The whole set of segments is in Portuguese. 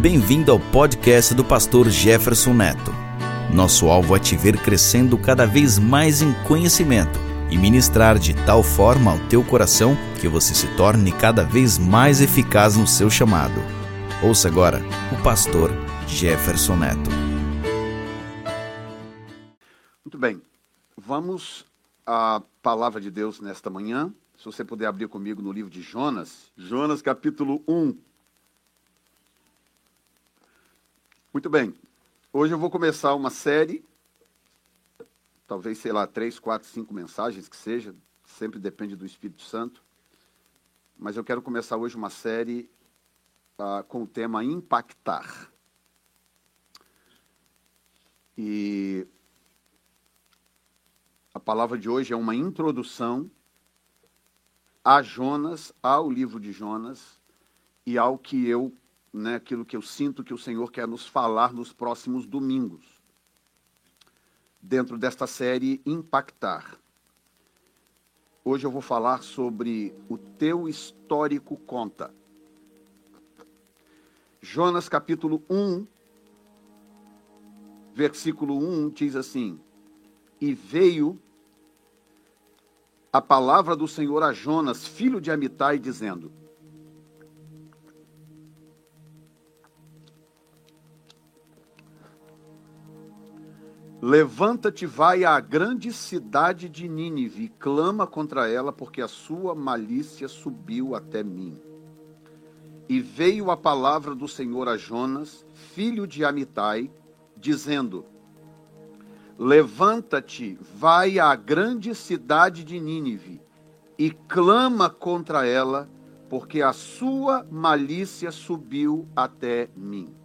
Bem-vindo ao podcast do pastor Jefferson Neto. Nosso alvo é te ver crescendo cada vez mais em conhecimento e ministrar de tal forma ao teu coração que você se torne cada vez mais eficaz no seu chamado. Ouça agora o pastor Jefferson Neto. Muito bem, vamos à palavra de Deus nesta manhã. Se você puder abrir comigo no livro de Jonas, Jonas capítulo 1. Muito bem. Hoje eu vou começar uma série, talvez, sei lá, três, quatro, cinco mensagens que seja, sempre depende do Espírito Santo. Mas eu quero começar hoje uma série uh, com o tema impactar. E a palavra de hoje é uma introdução a Jonas, ao livro de Jonas e ao que eu né, aquilo que eu sinto que o Senhor quer nos falar nos próximos domingos, dentro desta série Impactar. Hoje eu vou falar sobre o teu histórico conta. Jonas capítulo 1, versículo 1 diz assim: E veio a palavra do Senhor a Jonas, filho de Amitai, dizendo: Levanta-te, vai à grande cidade de Nínive e clama contra ela, porque a sua malícia subiu até mim. E veio a palavra do Senhor a Jonas, filho de Amitai, dizendo: Levanta-te, vai à grande cidade de Nínive e clama contra ela, porque a sua malícia subiu até mim.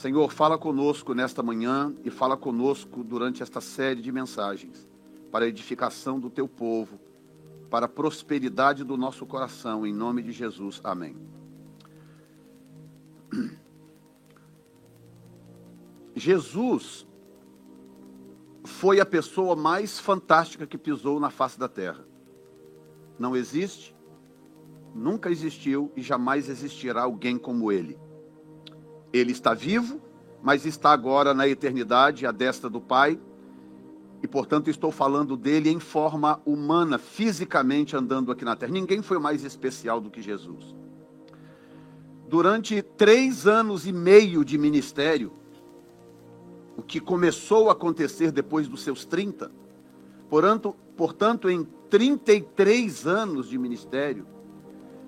Senhor, fala conosco nesta manhã e fala conosco durante esta série de mensagens, para a edificação do teu povo, para a prosperidade do nosso coração, em nome de Jesus. Amém. Jesus foi a pessoa mais fantástica que pisou na face da terra. Não existe, nunca existiu e jamais existirá alguém como ele. Ele está vivo, mas está agora na eternidade, à destra do Pai. E, portanto, estou falando dele em forma humana, fisicamente andando aqui na terra. Ninguém foi mais especial do que Jesus. Durante três anos e meio de ministério, o que começou a acontecer depois dos seus 30, portanto, portanto em 33 anos de ministério,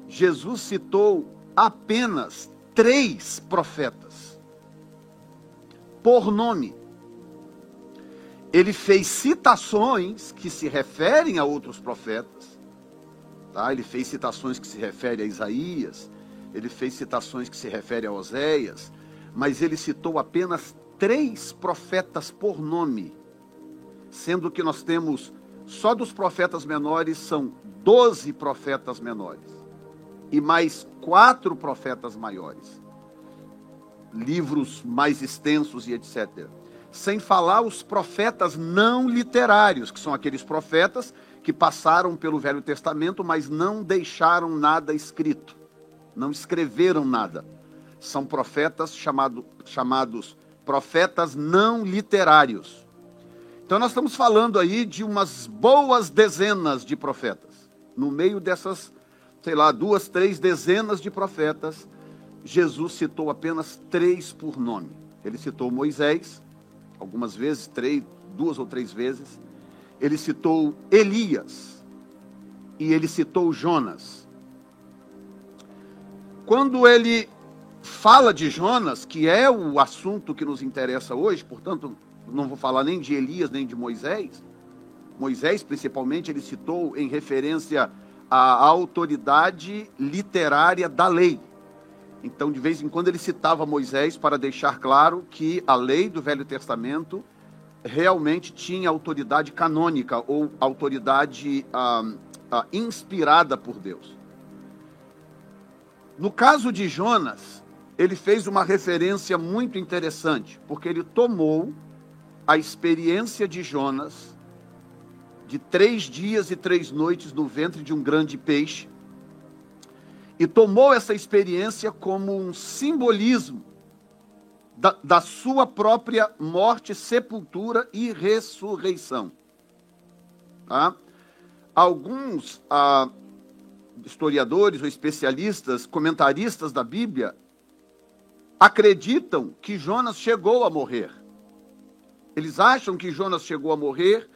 Jesus citou apenas três profetas, por nome. Ele fez citações que se referem a outros profetas, tá? ele fez citações que se referem a Isaías, ele fez citações que se referem a Oséias, mas ele citou apenas três profetas por nome, sendo que nós temos, só dos profetas menores, são doze profetas menores e mais quatro profetas maiores. Livros mais extensos e etc. Sem falar os profetas não literários, que são aqueles profetas que passaram pelo Velho Testamento, mas não deixaram nada escrito, não escreveram nada. São profetas chamado, chamados profetas não literários. Então nós estamos falando aí de umas boas dezenas de profetas. No meio dessas sei lá, duas, três dezenas de profetas, Jesus citou apenas três por nome. Ele citou Moisés, algumas vezes, três, duas ou três vezes. Ele citou Elias e ele citou Jonas. Quando ele fala de Jonas, que é o assunto que nos interessa hoje, portanto, não vou falar nem de Elias nem de Moisés. Moisés, principalmente, ele citou em referência a autoridade literária da lei. Então, de vez em quando, ele citava Moisés para deixar claro que a lei do Velho Testamento realmente tinha autoridade canônica ou autoridade ah, ah, inspirada por Deus. No caso de Jonas, ele fez uma referência muito interessante, porque ele tomou a experiência de Jonas de três dias e três noites no ventre de um grande peixe, e tomou essa experiência como um simbolismo da, da sua própria morte, sepultura e ressurreição. Tá? Alguns ah, historiadores ou especialistas, comentaristas da Bíblia, acreditam que Jonas chegou a morrer. Eles acham que Jonas chegou a morrer,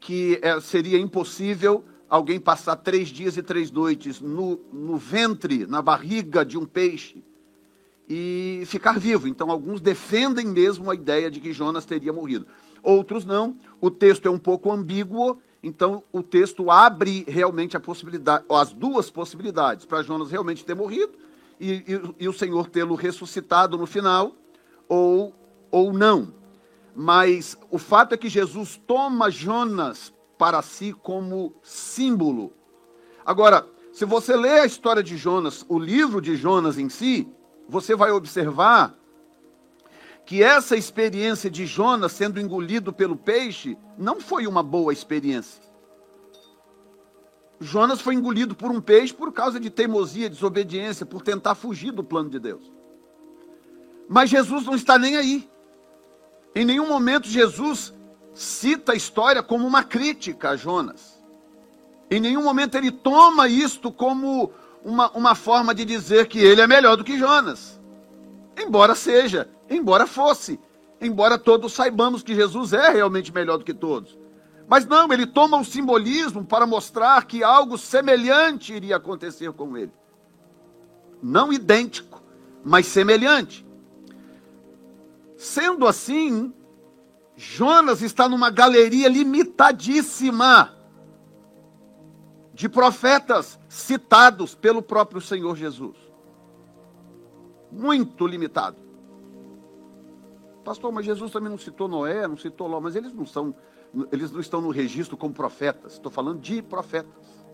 que é, seria impossível alguém passar três dias e três noites no, no ventre, na barriga de um peixe e ficar vivo. Então, alguns defendem mesmo a ideia de que Jonas teria morrido. Outros não. O texto é um pouco ambíguo, então o texto abre realmente a possibilidade, as duas possibilidades, para Jonas realmente ter morrido e, e, e o Senhor tê-lo ressuscitado no final, ou, ou não. Mas o fato é que Jesus toma Jonas para si como símbolo. Agora, se você lê a história de Jonas, o livro de Jonas em si, você vai observar que essa experiência de Jonas sendo engolido pelo peixe não foi uma boa experiência. Jonas foi engolido por um peixe por causa de teimosia, desobediência, por tentar fugir do plano de Deus. Mas Jesus não está nem aí. Em nenhum momento Jesus cita a história como uma crítica a Jonas. Em nenhum momento ele toma isto como uma, uma forma de dizer que ele é melhor do que Jonas. Embora seja, embora fosse, embora todos saibamos que Jesus é realmente melhor do que todos. Mas não, ele toma o simbolismo para mostrar que algo semelhante iria acontecer com ele. Não idêntico, mas semelhante. Sendo assim, Jonas está numa galeria limitadíssima de profetas citados pelo próprio Senhor Jesus. Muito limitado. Pastor, mas Jesus também não citou Noé, não citou Ló, mas eles não são, eles não estão no registro como profetas. Estou falando de profetas.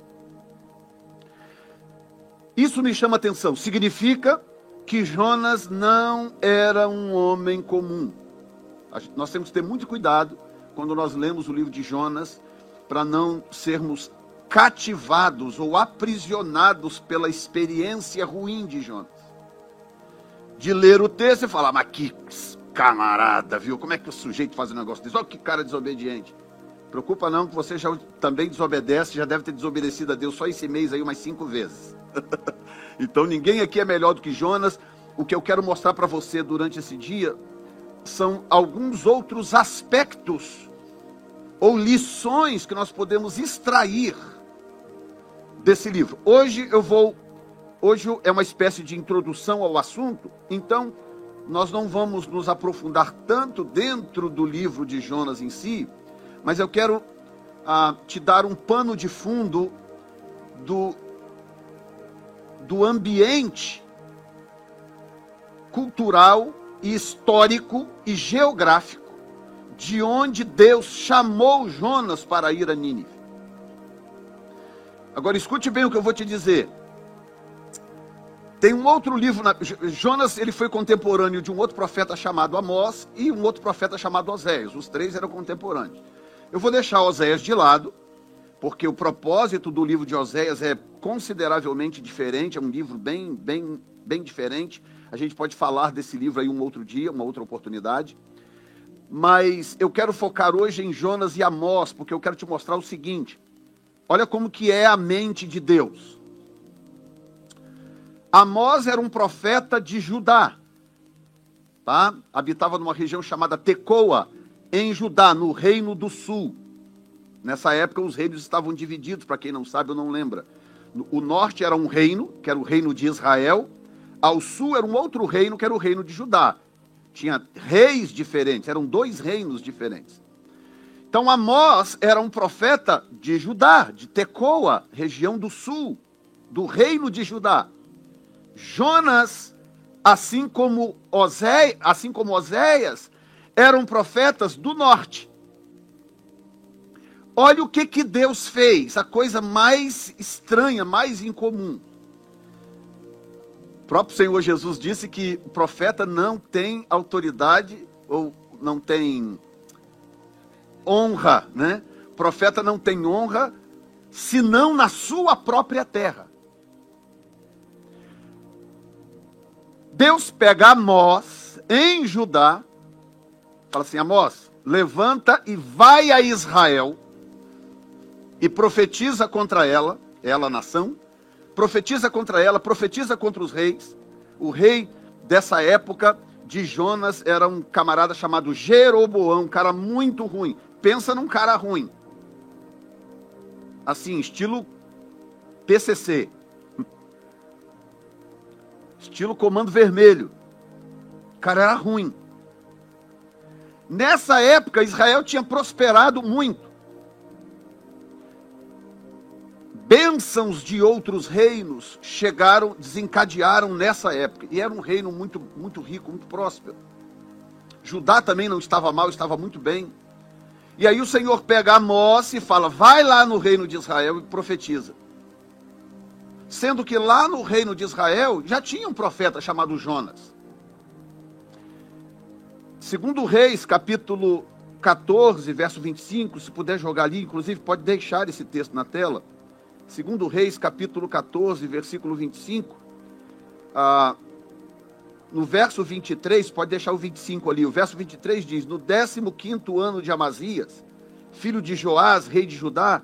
Isso me chama atenção. Significa que Jonas não era um homem comum. Nós temos que ter muito cuidado quando nós lemos o livro de Jonas, para não sermos cativados ou aprisionados pela experiência ruim de Jonas. De ler o texto e falar, mas que camarada, viu? Como é que o sujeito faz um negócio desse? Olha que cara desobediente. Preocupa não, que você já também desobedece, já deve ter desobedecido a Deus só esse mês aí umas cinco vezes. então ninguém aqui é melhor do que Jonas. O que eu quero mostrar para você durante esse dia são alguns outros aspectos ou lições que nós podemos extrair desse livro. Hoje eu vou hoje é uma espécie de introdução ao assunto, então nós não vamos nos aprofundar tanto dentro do livro de Jonas em si, mas eu quero ah, te dar um pano de fundo do, do ambiente cultural histórico e geográfico de onde Deus chamou Jonas para ir a Nínive. Agora escute bem o que eu vou te dizer. Tem um outro livro, na, Jonas ele foi contemporâneo de um outro profeta chamado Amós e um outro profeta chamado Oséias. Os três eram contemporâneos. Eu vou deixar Oséias de lado, porque o propósito do livro de Oséias é consideravelmente diferente, é um livro bem, bem, bem diferente. A gente pode falar desse livro aí um outro dia, uma outra oportunidade. Mas eu quero focar hoje em Jonas e Amós, porque eu quero te mostrar o seguinte. Olha como que é a mente de Deus. Amós era um profeta de Judá, tá? Habitava numa região chamada Tecoa, em Judá, no Reino do Sul. Nessa época os reinos estavam divididos, para quem não sabe ou não lembra. O norte era um reino, que era o reino de Israel, ao sul era um outro reino, que era o reino de Judá. Tinha reis diferentes, eram dois reinos diferentes. Então Amós era um profeta de Judá, de Tecoa, região do sul, do reino de Judá. Jonas, assim como Osé, assim como Oséias, eram profetas do norte. Olha o que, que Deus fez, a coisa mais estranha, mais incomum. O próprio Senhor Jesus disse que o profeta não tem autoridade ou não tem honra, né? O profeta não tem honra senão na sua própria terra. Deus pega Amós em Judá, fala assim: Amós, levanta e vai a Israel e profetiza contra ela, ela, nação, profetiza contra ela, profetiza contra os reis. O rei dessa época de Jonas era um camarada chamado Jeroboão, um cara muito ruim. Pensa num cara ruim. Assim, estilo PCC. Estilo Comando Vermelho. O cara era ruim. Nessa época, Israel tinha prosperado muito. Bênçãos de outros reinos chegaram, desencadearam nessa época. E era um reino muito, muito rico, muito próspero. Judá também não estava mal, estava muito bem. E aí o Senhor pega Amós e fala: vai lá no reino de Israel e profetiza. Sendo que lá no reino de Israel já tinha um profeta chamado Jonas. Segundo Reis, capítulo 14, verso 25, se puder jogar ali, inclusive pode deixar esse texto na tela. Segundo Reis, capítulo 14, versículo 25. Ah, no verso 23, pode deixar o 25 ali. O verso 23 diz: No 15 ano de Amazias, filho de Joás, rei de Judá,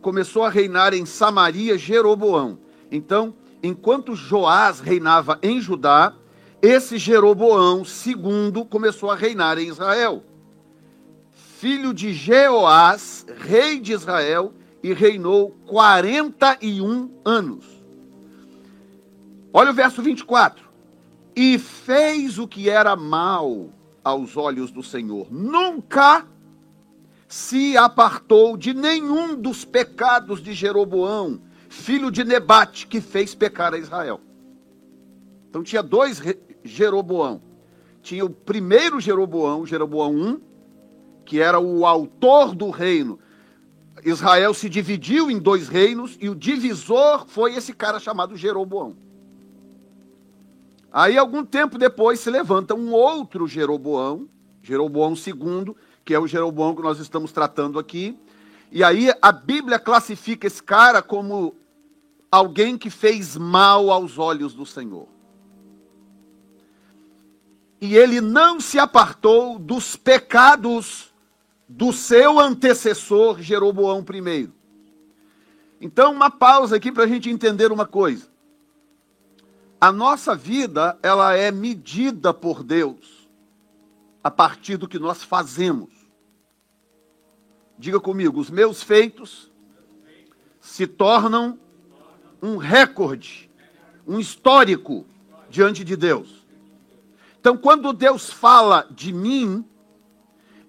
começou a reinar em Samaria Jeroboão. Então, enquanto Joás reinava em Judá, esse Jeroboão segundo começou a reinar em Israel. Filho de Jeoás, rei de Israel, e reinou 41 anos. Olha o verso 24. E fez o que era mal aos olhos do Senhor. Nunca se apartou de nenhum dos pecados de Jeroboão, filho de Nebate, que fez pecar a Israel. Então tinha dois Jeroboão. Tinha o primeiro Jeroboão, Jeroboão I, que era o autor do reino, Israel se dividiu em dois reinos e o divisor foi esse cara chamado Jeroboão. Aí, algum tempo depois, se levanta um outro Jeroboão, Jeroboão II, que é o Jeroboão que nós estamos tratando aqui. E aí a Bíblia classifica esse cara como alguém que fez mal aos olhos do Senhor. E ele não se apartou dos pecados do seu antecessor Jeroboão I. Então, uma pausa aqui para a gente entender uma coisa. A nossa vida, ela é medida por Deus a partir do que nós fazemos. Diga comigo, os meus feitos se tornam um recorde, um histórico diante de Deus. Então, quando Deus fala de mim,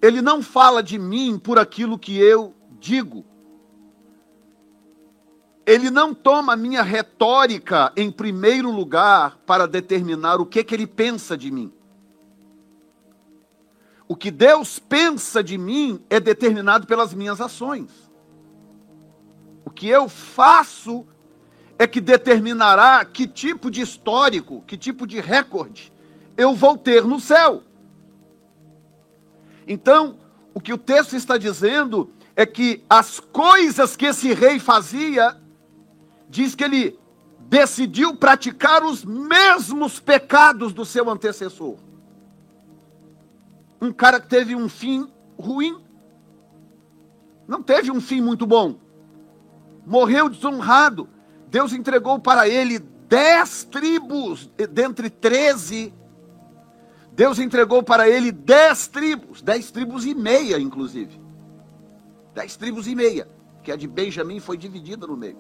ele não fala de mim por aquilo que eu digo. Ele não toma minha retórica em primeiro lugar para determinar o que, que ele pensa de mim. O que Deus pensa de mim é determinado pelas minhas ações. O que eu faço é que determinará que tipo de histórico, que tipo de recorde eu vou ter no céu. Então, o que o texto está dizendo é que as coisas que esse rei fazia, diz que ele decidiu praticar os mesmos pecados do seu antecessor. Um cara que teve um fim ruim, não teve um fim muito bom, morreu desonrado. Deus entregou para ele dez tribos dentre treze Deus entregou para ele dez tribos, dez tribos e meia, inclusive. Dez tribos e meia, que a de Benjamim foi dividida no meio.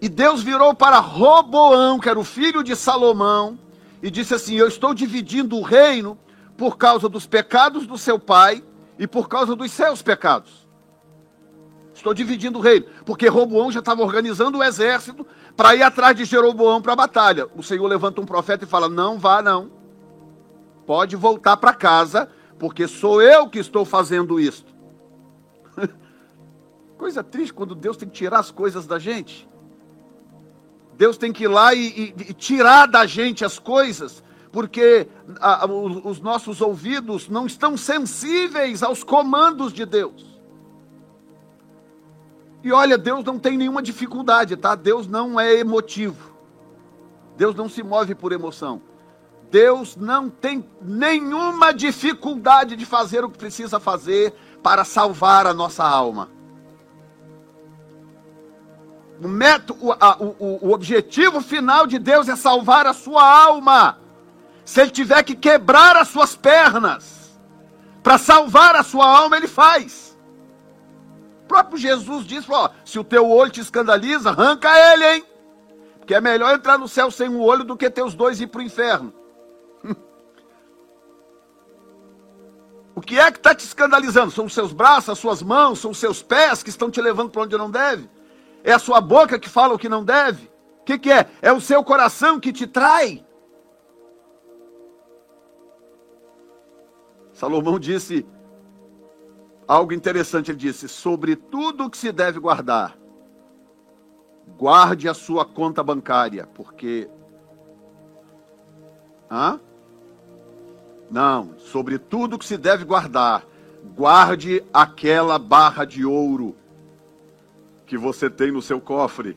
E Deus virou para Roboão, que era o filho de Salomão, e disse assim: Eu estou dividindo o reino por causa dos pecados do seu pai e por causa dos seus pecados. Estou dividindo o reino, porque Roboão já estava organizando o exército para ir atrás de Jeroboão para a batalha. O Senhor levanta um profeta e fala: Não vá, não. Pode voltar para casa, porque sou eu que estou fazendo isto. Coisa triste quando Deus tem que tirar as coisas da gente. Deus tem que ir lá e, e, e tirar da gente as coisas, porque a, a, os nossos ouvidos não estão sensíveis aos comandos de Deus. E olha, Deus não tem nenhuma dificuldade, tá? Deus não é emotivo. Deus não se move por emoção. Deus não tem nenhuma dificuldade de fazer o que precisa fazer para salvar a nossa alma. O, método, o, o, o objetivo final de Deus é salvar a sua alma. Se ele tiver que quebrar as suas pernas para salvar a sua alma, ele faz. Próprio Jesus disse: ó, se o teu olho te escandaliza, arranca ele, hein? Porque é melhor entrar no céu sem um olho do que ter os dois e ir para o inferno. o que é que está te escandalizando? São os seus braços, as suas mãos, são os seus pés que estão te levando para onde não deve? É a sua boca que fala o que não deve? O que, que é? É o seu coração que te trai? Salomão disse algo interessante. Ele disse: Sobre tudo que se deve guardar, guarde a sua conta bancária, porque. Hã? Não, sobre tudo que se deve guardar, guarde aquela barra de ouro que você tem no seu cofre.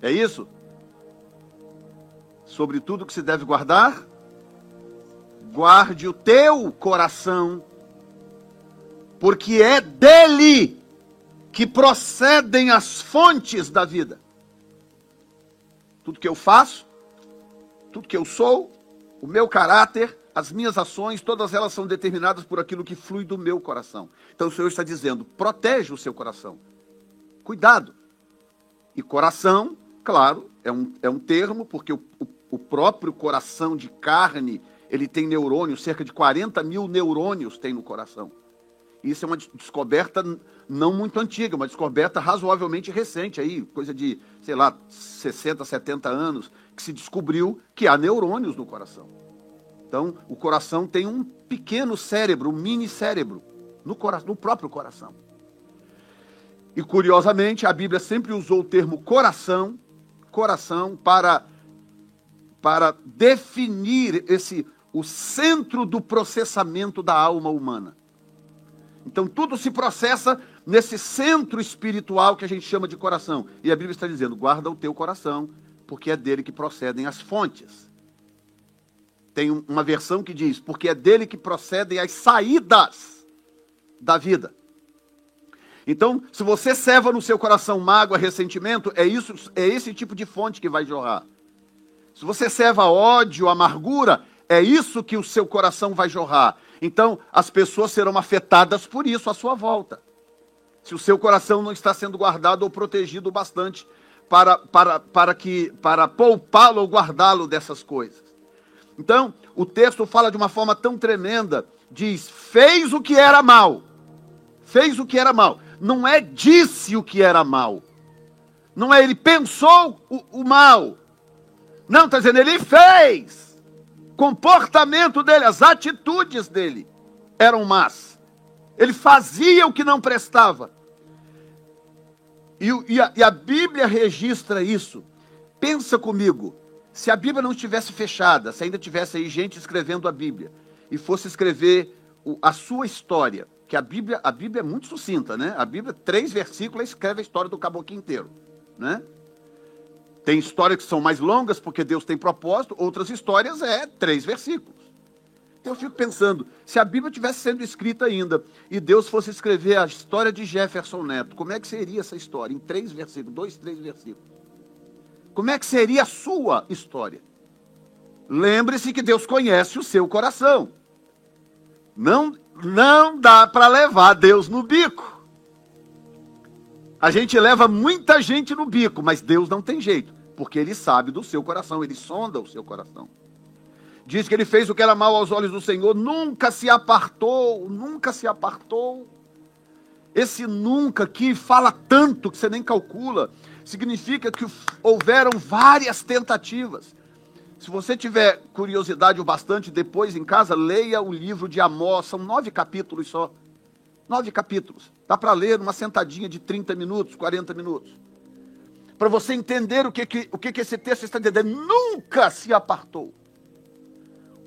É isso? Sobre tudo que se deve guardar, guarde o teu coração, porque é dele que procedem as fontes da vida. Tudo que eu faço, tudo que eu sou, o meu caráter, as minhas ações, todas elas são determinadas por aquilo que flui do meu coração. Então o Senhor está dizendo: protege o seu coração. Cuidado. E coração, claro, é um, é um termo, porque o, o, o próprio coração de carne, ele tem neurônios, cerca de 40 mil neurônios tem no coração. Isso é uma descoberta não muito antiga, uma descoberta razoavelmente recente, aí, coisa de, sei lá, 60, 70 anos, que se descobriu que há neurônios no coração. Então, o coração tem um pequeno cérebro, um mini cérebro, no, no próprio coração. E curiosamente, a Bíblia sempre usou o termo coração, coração para para definir esse o centro do processamento da alma humana. Então tudo se processa nesse centro espiritual que a gente chama de coração. E a Bíblia está dizendo: guarda o teu coração, porque é dele que procedem as fontes. Tem uma versão que diz: porque é dele que procedem as saídas da vida. Então, se você ceva no seu coração mágoa, ressentimento, é isso, é esse tipo de fonte que vai jorrar. Se você ceva ódio, amargura, é isso que o seu coração vai jorrar. Então, as pessoas serão afetadas por isso à sua volta. Se o seu coração não está sendo guardado ou protegido bastante para, para, para, que, para poupá-lo ou guardá-lo dessas coisas. Então, o texto fala de uma forma tão tremenda, diz: fez o que era mal. Fez o que era mal. Não é disse o que era mal. Não é ele pensou o, o mal. Não, está dizendo, ele fez. Comportamento dele, as atitudes dele eram más. Ele fazia o que não prestava. E, e, a, e a Bíblia registra isso. Pensa comigo. Se a Bíblia não estivesse fechada, se ainda tivesse aí gente escrevendo a Bíblia e fosse escrever o, a sua história, que a Bíblia, a Bíblia é muito sucinta, né? A Bíblia, três versículos, escreve a história do caboclo inteiro, né? Tem histórias que são mais longas porque Deus tem propósito, outras histórias é três versículos. Então eu fico pensando, se a Bíblia tivesse sendo escrita ainda e Deus fosse escrever a história de Jefferson Neto, como é que seria essa história? Em três versículos, dois, três versículos. Como é que seria a sua história? Lembre-se que Deus conhece o seu coração. Não, não dá para levar Deus no bico. A gente leva muita gente no bico, mas Deus não tem jeito, porque Ele sabe do seu coração, Ele sonda o seu coração. Diz que ele fez o que era mal aos olhos do Senhor, nunca se apartou, nunca se apartou. Esse nunca que fala tanto que você nem calcula significa que houveram várias tentativas. Se você tiver curiosidade o bastante, depois em casa, leia o livro de Amós, são nove capítulos só. Nove capítulos. Dá para ler uma sentadinha de 30 minutos, 40 minutos. Para você entender o que, que, o que, que esse texto está dizendo. Nunca se apartou.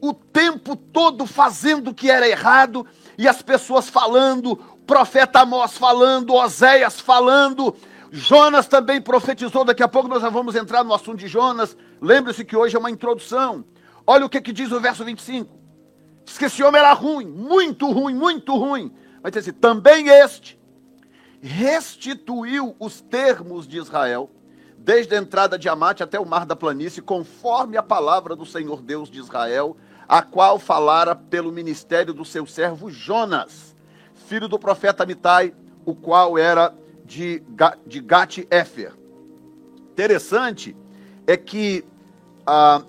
O tempo todo fazendo o que era errado, e as pessoas falando, o profeta Amós falando, Oséias falando, Jonas também profetizou, daqui a pouco nós já vamos entrar no assunto de Jonas. Lembre-se que hoje é uma introdução. Olha o que, que diz o verso 25. Diz que esse homem era ruim, muito ruim, muito ruim. Vai dizer assim: também este restituiu os termos de Israel, desde a entrada de Amate até o mar da planície, conforme a palavra do Senhor Deus de Israel, a qual falara pelo ministério do seu servo Jonas, filho do profeta Mitai, o qual era de, de Gat-Efer. Interessante é que ah,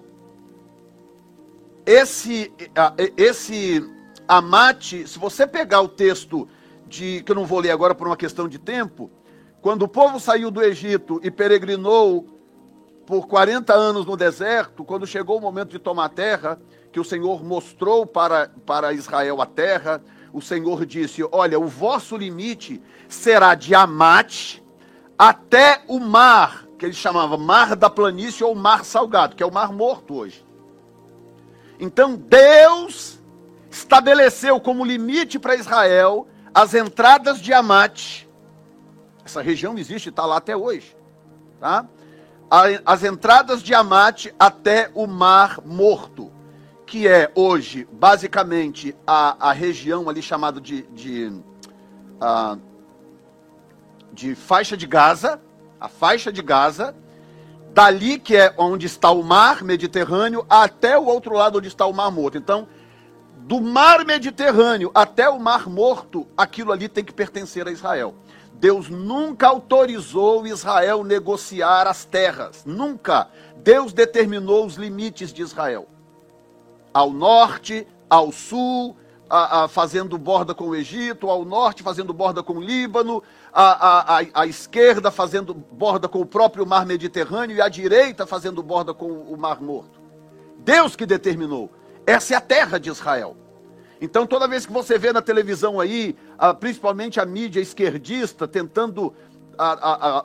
esse, ah, esse Amate, se você pegar o texto de que eu não vou ler agora por uma questão de tempo, quando o povo saiu do Egito e peregrinou por 40 anos no deserto, quando chegou o momento de tomar a terra, que o Senhor mostrou para, para Israel a terra, o Senhor disse: Olha, o vosso limite será de Amate até o mar, que ele chamava Mar da Planície ou Mar Salgado, que é o Mar Morto hoje. Então Deus estabeleceu como limite para Israel as entradas de Amate. Essa região existe, está lá até hoje. Tá? As entradas de Amate até o Mar Morto que é hoje basicamente a, a região ali chamada de, de, uh, de faixa de Gaza, a faixa de Gaza, dali que é onde está o mar Mediterrâneo até o outro lado onde está o Mar Morto. Então, do mar Mediterrâneo até o Mar Morto, aquilo ali tem que pertencer a Israel. Deus nunca autorizou Israel negociar as terras, nunca. Deus determinou os limites de Israel ao norte, ao sul, a, a, fazendo borda com o Egito, ao norte fazendo borda com o Líbano, à, à esquerda fazendo borda com o próprio mar Mediterrâneo e à direita fazendo borda com o mar Morto. Deus que determinou. Essa é a terra de Israel. Então, toda vez que você vê na televisão aí, principalmente a mídia esquerdista tentando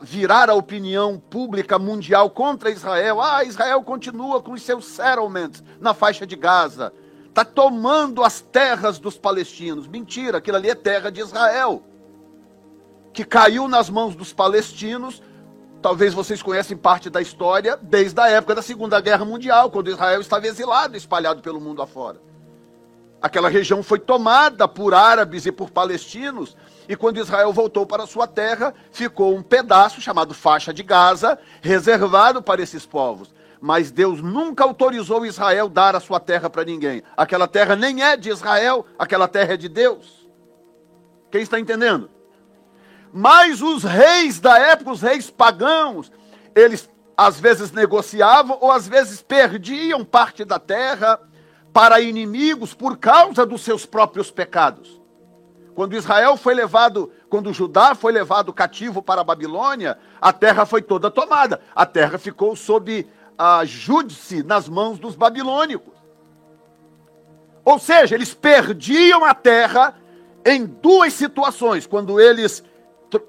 virar a opinião pública mundial contra Israel. Ah, Israel continua com os seus settlements na faixa de Gaza. Está tomando as terras dos palestinos. Mentira, aquilo ali é terra de Israel. Que caiu nas mãos dos palestinos. Talvez vocês conhecem parte da história desde a época da Segunda Guerra Mundial, quando Israel estava exilado, espalhado pelo mundo afora. Aquela região foi tomada por árabes e por palestinos e quando Israel voltou para sua terra, ficou um pedaço chamado faixa de Gaza, reservado para esses povos. Mas Deus nunca autorizou Israel dar a sua terra para ninguém. Aquela terra nem é de Israel, aquela terra é de Deus. Quem está entendendo? Mas os reis da época, os reis pagãos, eles às vezes negociavam ou às vezes perdiam parte da terra para inimigos por causa dos seus próprios pecados. Quando Israel foi levado, quando Judá foi levado cativo para a Babilônia, a terra foi toda tomada. A terra ficou sob a júdice nas mãos dos babilônicos. Ou seja, eles perdiam a terra em duas situações: quando eles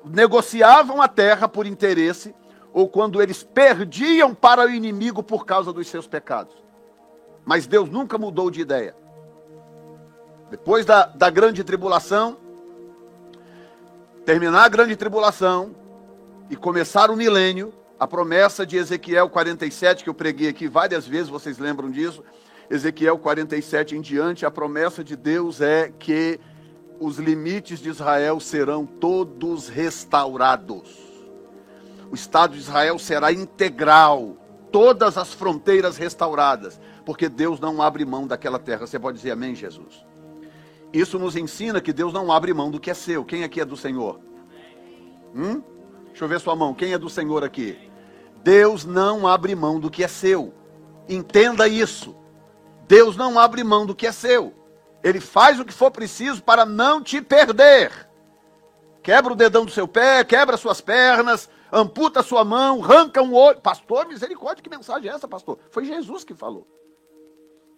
negociavam a terra por interesse, ou quando eles perdiam para o inimigo por causa dos seus pecados. Mas Deus nunca mudou de ideia. Depois da, da grande tribulação, terminar a grande tribulação e começar o milênio, a promessa de Ezequiel 47, que eu preguei aqui várias vezes, vocês lembram disso? Ezequiel 47 em diante, a promessa de Deus é que os limites de Israel serão todos restaurados. O Estado de Israel será integral, todas as fronteiras restauradas, porque Deus não abre mão daquela terra. Você pode dizer amém, Jesus? Isso nos ensina que Deus não abre mão do que é seu. Quem aqui é do Senhor? Hum? Deixa eu ver sua mão. Quem é do Senhor aqui? Deus não abre mão do que é seu. Entenda isso. Deus não abre mão do que é seu. Ele faz o que for preciso para não te perder. Quebra o dedão do seu pé, quebra suas pernas, amputa sua mão, arranca um olho. Pastor, misericórdia, que mensagem é essa, pastor? Foi Jesus que falou.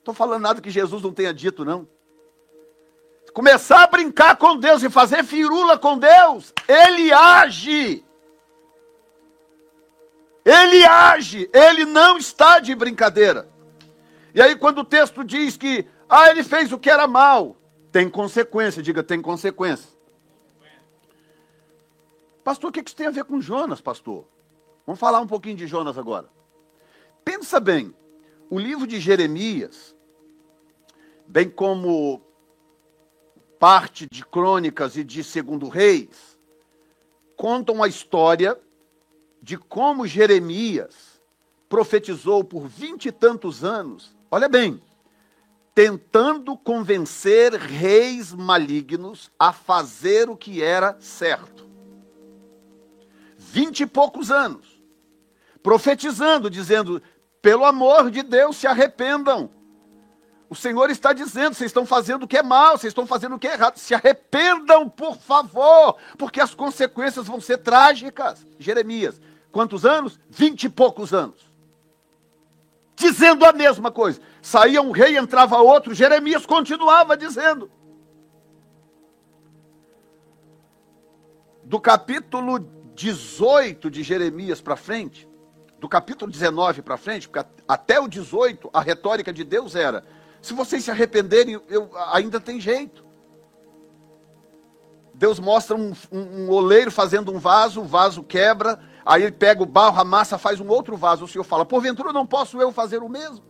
Estou falando nada que Jesus não tenha dito, não começar a brincar com Deus e fazer firula com Deus, ele age. Ele age, ele não está de brincadeira. E aí, quando o texto diz que, ah, ele fez o que era mal, tem consequência, diga, tem consequência. Pastor, o que isso tem a ver com Jonas, pastor? Vamos falar um pouquinho de Jonas agora. Pensa bem, o livro de Jeremias, bem como parte de Crônicas e de Segundo Reis, contam a história de como Jeremias profetizou por vinte e tantos anos. Olha bem, tentando convencer reis malignos a fazer o que era certo. Vinte e poucos anos, profetizando, dizendo: pelo amor de Deus, se arrependam. O Senhor está dizendo: vocês estão fazendo o que é mal, vocês estão fazendo o que é errado. Se arrependam, por favor, porque as consequências vão ser trágicas. Jeremias, quantos anos? Vinte e poucos anos. Dizendo a mesma coisa. Saía um rei, entrava outro. Jeremias continuava dizendo. Do capítulo 18 de Jeremias para frente, do capítulo 19 para frente, porque até o 18 a retórica de Deus era: se vocês se arrependerem, eu, ainda tem jeito. Deus mostra um, um, um, oleiro fazendo um vaso, o vaso quebra, aí ele pega o barro, a massa, faz um outro vaso. O Senhor fala: porventura não posso eu fazer o mesmo?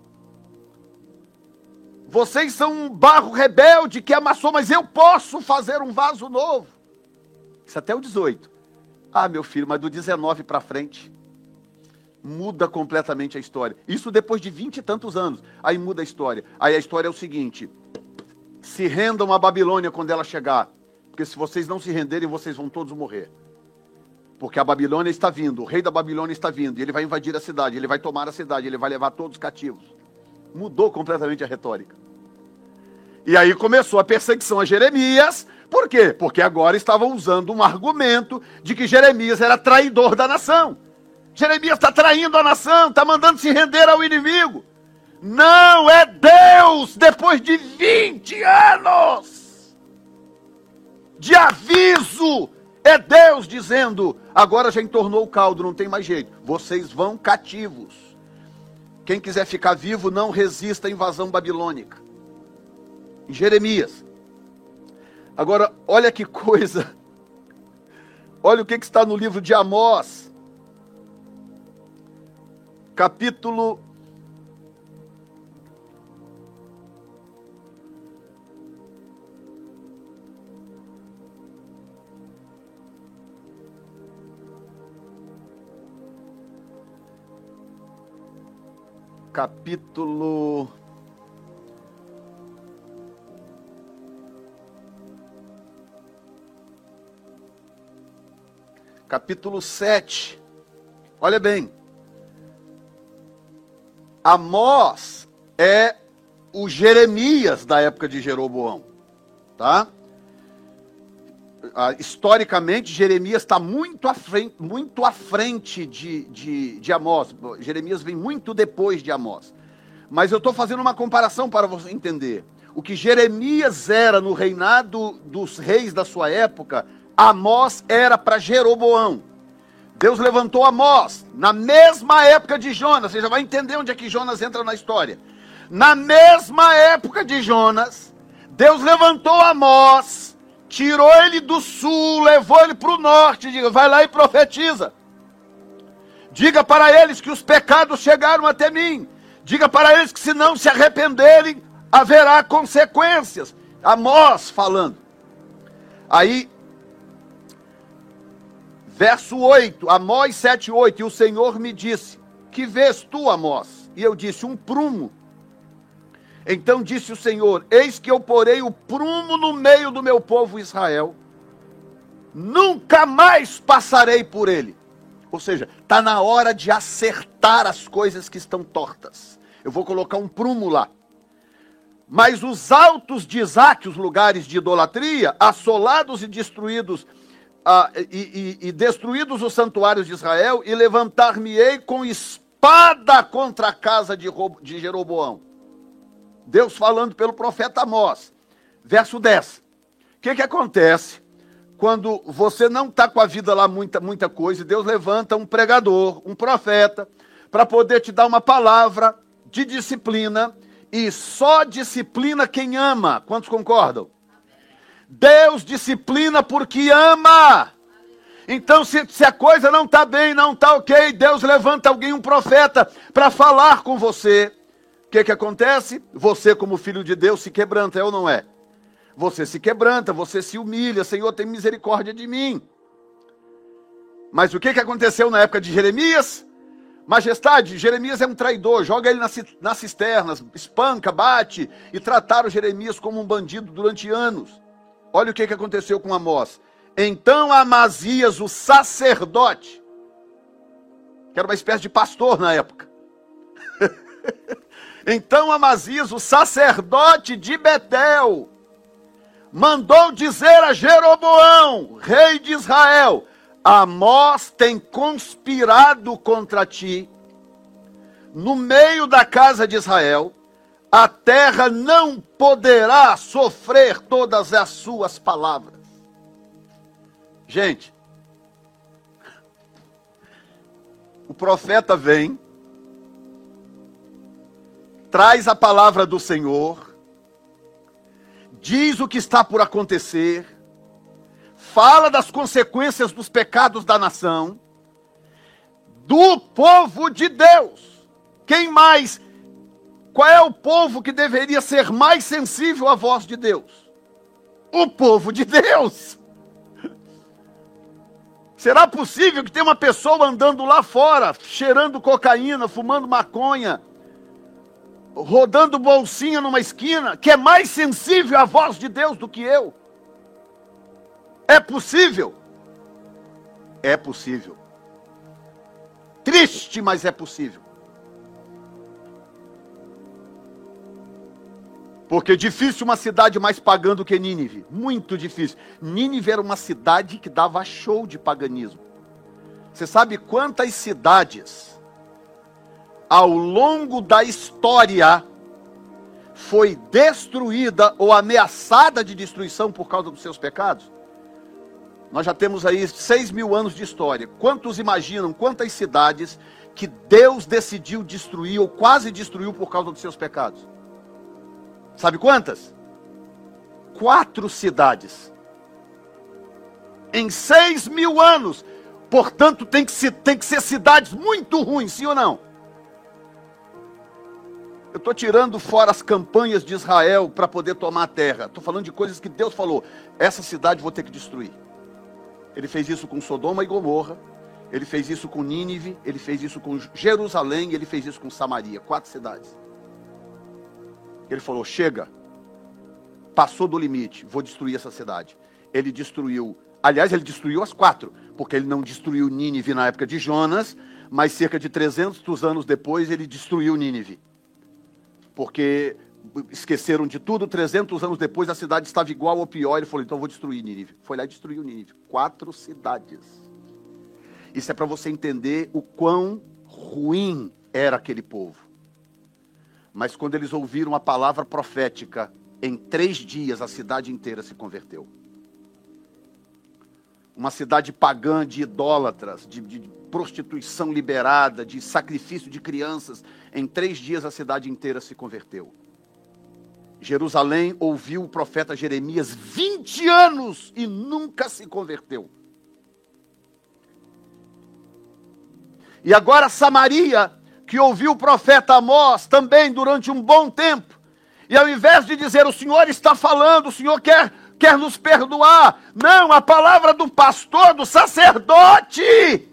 Vocês são um barro rebelde que amassou, mas eu posso fazer um vaso novo. Isso até o 18. Ah, meu filho, mas do 19 para frente, muda completamente a história. Isso depois de vinte e tantos anos. Aí muda a história. Aí a história é o seguinte: se rendam à Babilônia quando ela chegar. Porque se vocês não se renderem, vocês vão todos morrer. Porque a Babilônia está vindo, o rei da Babilônia está vindo, e ele vai invadir a cidade, ele vai tomar a cidade, ele vai levar todos cativos. Mudou completamente a retórica. E aí começou a perseguição a Jeremias. Por quê? Porque agora estavam usando um argumento de que Jeremias era traidor da nação. Jeremias está traindo a nação, está mandando se render ao inimigo. Não é Deus, depois de 20 anos de aviso, é Deus dizendo: agora já entornou o caldo, não tem mais jeito, vocês vão cativos. Quem quiser ficar vivo, não resista à invasão babilônica. Em Jeremias. Agora, olha que coisa. Olha o que, que está no livro de Amós capítulo capítulo capítulo 7. Olha bem. Amós é o Jeremias da época de Jeroboão, tá? Ah, historicamente, Jeremias está muito à frente, muito à frente de, de, de Amós. Jeremias vem muito depois de Amós. Mas eu estou fazendo uma comparação para você entender. O que Jeremias era no reinado dos reis da sua época, Amós era para Jeroboão. Deus levantou Amós na mesma época de Jonas. Você já vai entender onde é que Jonas entra na história. Na mesma época de Jonas, Deus levantou Amós, tirou ele do sul, levou ele para o norte. Diga, vai lá e profetiza. Diga para eles que os pecados chegaram até mim. Diga para eles que se não se arrependerem, haverá consequências. Amós falando. Aí Verso 8, Amós 7, 8. E o Senhor me disse: Que vês tu, Amós? E eu disse: Um prumo. Então disse o Senhor: Eis que eu porei o prumo no meio do meu povo Israel, nunca mais passarei por ele. Ou seja, está na hora de acertar as coisas que estão tortas. Eu vou colocar um prumo lá. Mas os altos de Isaac, os lugares de idolatria, assolados e destruídos e, e, e destruídos os santuários de Israel, e levantar-me-ei com espada contra a casa de, de Jeroboão. Deus falando pelo profeta Amós. Verso 10. O que, que acontece quando você não está com a vida lá muita, muita coisa, e Deus levanta um pregador, um profeta, para poder te dar uma palavra de disciplina, e só disciplina quem ama. Quantos concordam? Deus disciplina porque ama. Então, se, se a coisa não está bem, não está ok, Deus levanta alguém, um profeta, para falar com você. O que, que acontece? Você, como filho de Deus, se quebranta, é ou não é? Você se quebranta, você se humilha, Senhor, tem misericórdia de mim. Mas o que, que aconteceu na época de Jeremias? Majestade, Jeremias é um traidor, joga ele nas cisternas, espanca, bate e trataram Jeremias como um bandido durante anos. Olha o que, que aconteceu com Amós. Então Amazias, o sacerdote, que era uma espécie de pastor na época. então Amazias, o sacerdote de Betel, mandou dizer a Jeroboão, rei de Israel: Amós tem conspirado contra ti no meio da casa de Israel. A terra não poderá sofrer todas as suas palavras. Gente, o profeta vem, traz a palavra do Senhor, diz o que está por acontecer, fala das consequências dos pecados da nação, do povo de Deus. Quem mais? Qual é o povo que deveria ser mais sensível à voz de Deus? O povo de Deus. Será possível que tenha uma pessoa andando lá fora, cheirando cocaína, fumando maconha, rodando bolsinha numa esquina, que é mais sensível à voz de Deus do que eu? É possível? É possível. Triste, mas é possível. Porque difícil uma cidade mais pagã do que Nínive. Muito difícil. Nínive era uma cidade que dava show de paganismo. Você sabe quantas cidades ao longo da história foi destruída ou ameaçada de destruição por causa dos seus pecados? Nós já temos aí seis mil anos de história. Quantos imaginam quantas cidades que Deus decidiu destruir ou quase destruiu por causa dos seus pecados? Sabe quantas? Quatro cidades. Em seis mil anos. Portanto, tem que, ser, tem que ser cidades muito ruins, sim ou não? Eu estou tirando fora as campanhas de Israel para poder tomar a terra. Estou falando de coisas que Deus falou. Essa cidade vou ter que destruir. Ele fez isso com Sodoma e Gomorra. Ele fez isso com Nínive. Ele fez isso com Jerusalém. Ele fez isso com Samaria. Quatro cidades. Ele falou: chega, passou do limite, vou destruir essa cidade. Ele destruiu, aliás, ele destruiu as quatro, porque ele não destruiu Nínive na época de Jonas, mas cerca de 300 anos depois ele destruiu Nínive. Porque esqueceram de tudo, 300 anos depois a cidade estava igual ou pior, ele falou, então vou destruir Nínive. Foi lá e destruiu Nínive. Quatro cidades. Isso é para você entender o quão ruim era aquele povo. Mas quando eles ouviram a palavra profética, em três dias a cidade inteira se converteu. Uma cidade pagã de idólatras, de, de prostituição liberada, de sacrifício de crianças. Em três dias a cidade inteira se converteu. Jerusalém ouviu o profeta Jeremias 20 anos e nunca se converteu. E agora Samaria que ouviu o profeta Amós também durante um bom tempo, e ao invés de dizer o Senhor está falando, o Senhor quer, quer nos perdoar, não, a palavra do pastor, do sacerdote.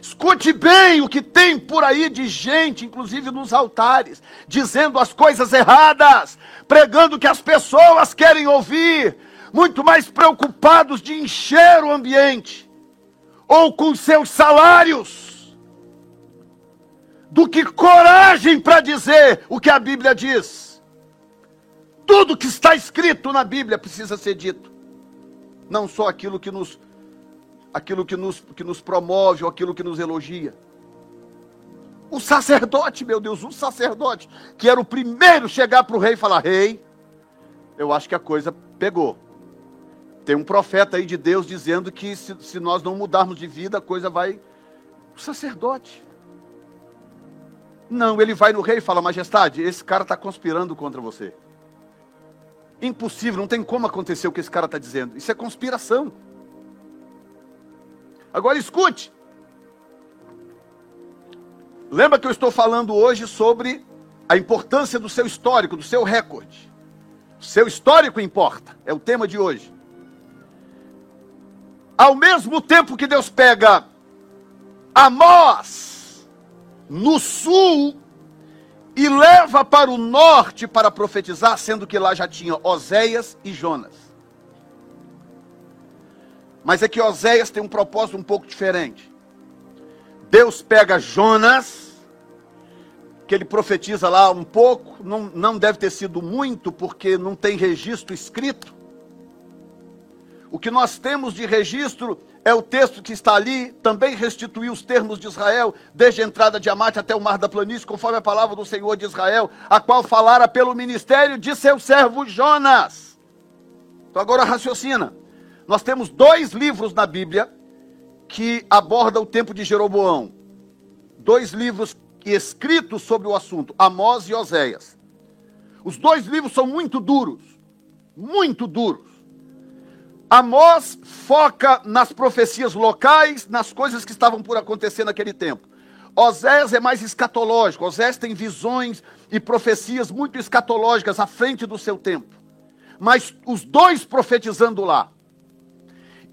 Escute bem o que tem por aí de gente, inclusive nos altares, dizendo as coisas erradas, pregando que as pessoas querem ouvir, muito mais preocupados de encher o ambiente, ou com seus salários do que coragem para dizer o que a Bíblia diz. Tudo que está escrito na Bíblia precisa ser dito. Não só aquilo que nos aquilo que nos, que nos promove ou aquilo que nos elogia. O sacerdote, meu Deus, o sacerdote, que era o primeiro chegar para o rei e falar: Rei, eu acho que a coisa pegou. Tem um profeta aí de Deus dizendo que se, se nós não mudarmos de vida, a coisa vai. O sacerdote. Não, ele vai no rei e fala: Majestade, esse cara está conspirando contra você. Impossível, não tem como acontecer o que esse cara está dizendo. Isso é conspiração. Agora escute. Lembra que eu estou falando hoje sobre a importância do seu histórico, do seu recorde. Seu histórico importa, é o tema de hoje. Ao mesmo tempo que Deus pega Amós no sul e leva para o norte para profetizar, sendo que lá já tinha Oséias e Jonas. Mas é que Oséias tem um propósito um pouco diferente. Deus pega Jonas, que ele profetiza lá um pouco, não, não deve ter sido muito, porque não tem registro escrito. O que nós temos de registro é o texto que está ali, também restituiu os termos de Israel, desde a entrada de Amate até o mar da planície, conforme a palavra do Senhor de Israel, a qual falara pelo ministério de seu servo Jonas. Então agora raciocina. Nós temos dois livros na Bíblia que abordam o tempo de Jeroboão. Dois livros escritos sobre o assunto, Amós e Oséias. Os dois livros são muito duros, muito duros. Amós foca nas profecias locais, nas coisas que estavam por acontecer naquele tempo. Osés é mais escatológico. Osés tem visões e profecias muito escatológicas à frente do seu tempo. Mas os dois profetizando lá.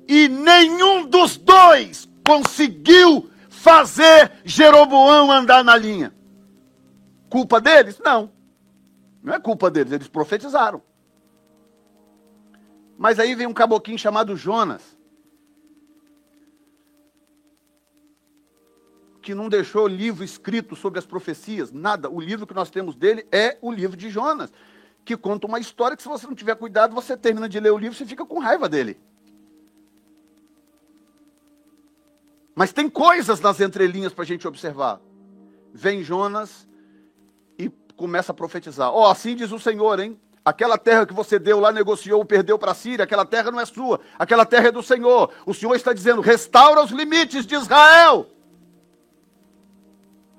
E nenhum dos dois conseguiu fazer Jeroboão andar na linha. Culpa deles? Não. Não é culpa deles, eles profetizaram. Mas aí vem um caboquinho chamado Jonas, que não deixou livro escrito sobre as profecias, nada. O livro que nós temos dele é o livro de Jonas, que conta uma história que, se você não tiver cuidado, você termina de ler o livro e fica com raiva dele. Mas tem coisas nas entrelinhas para a gente observar. Vem Jonas e começa a profetizar. Ó, oh, assim diz o Senhor, hein? Aquela terra que você deu lá, negociou, perdeu para a Síria, aquela terra não é sua, aquela terra é do Senhor. O Senhor está dizendo: restaura os limites de Israel.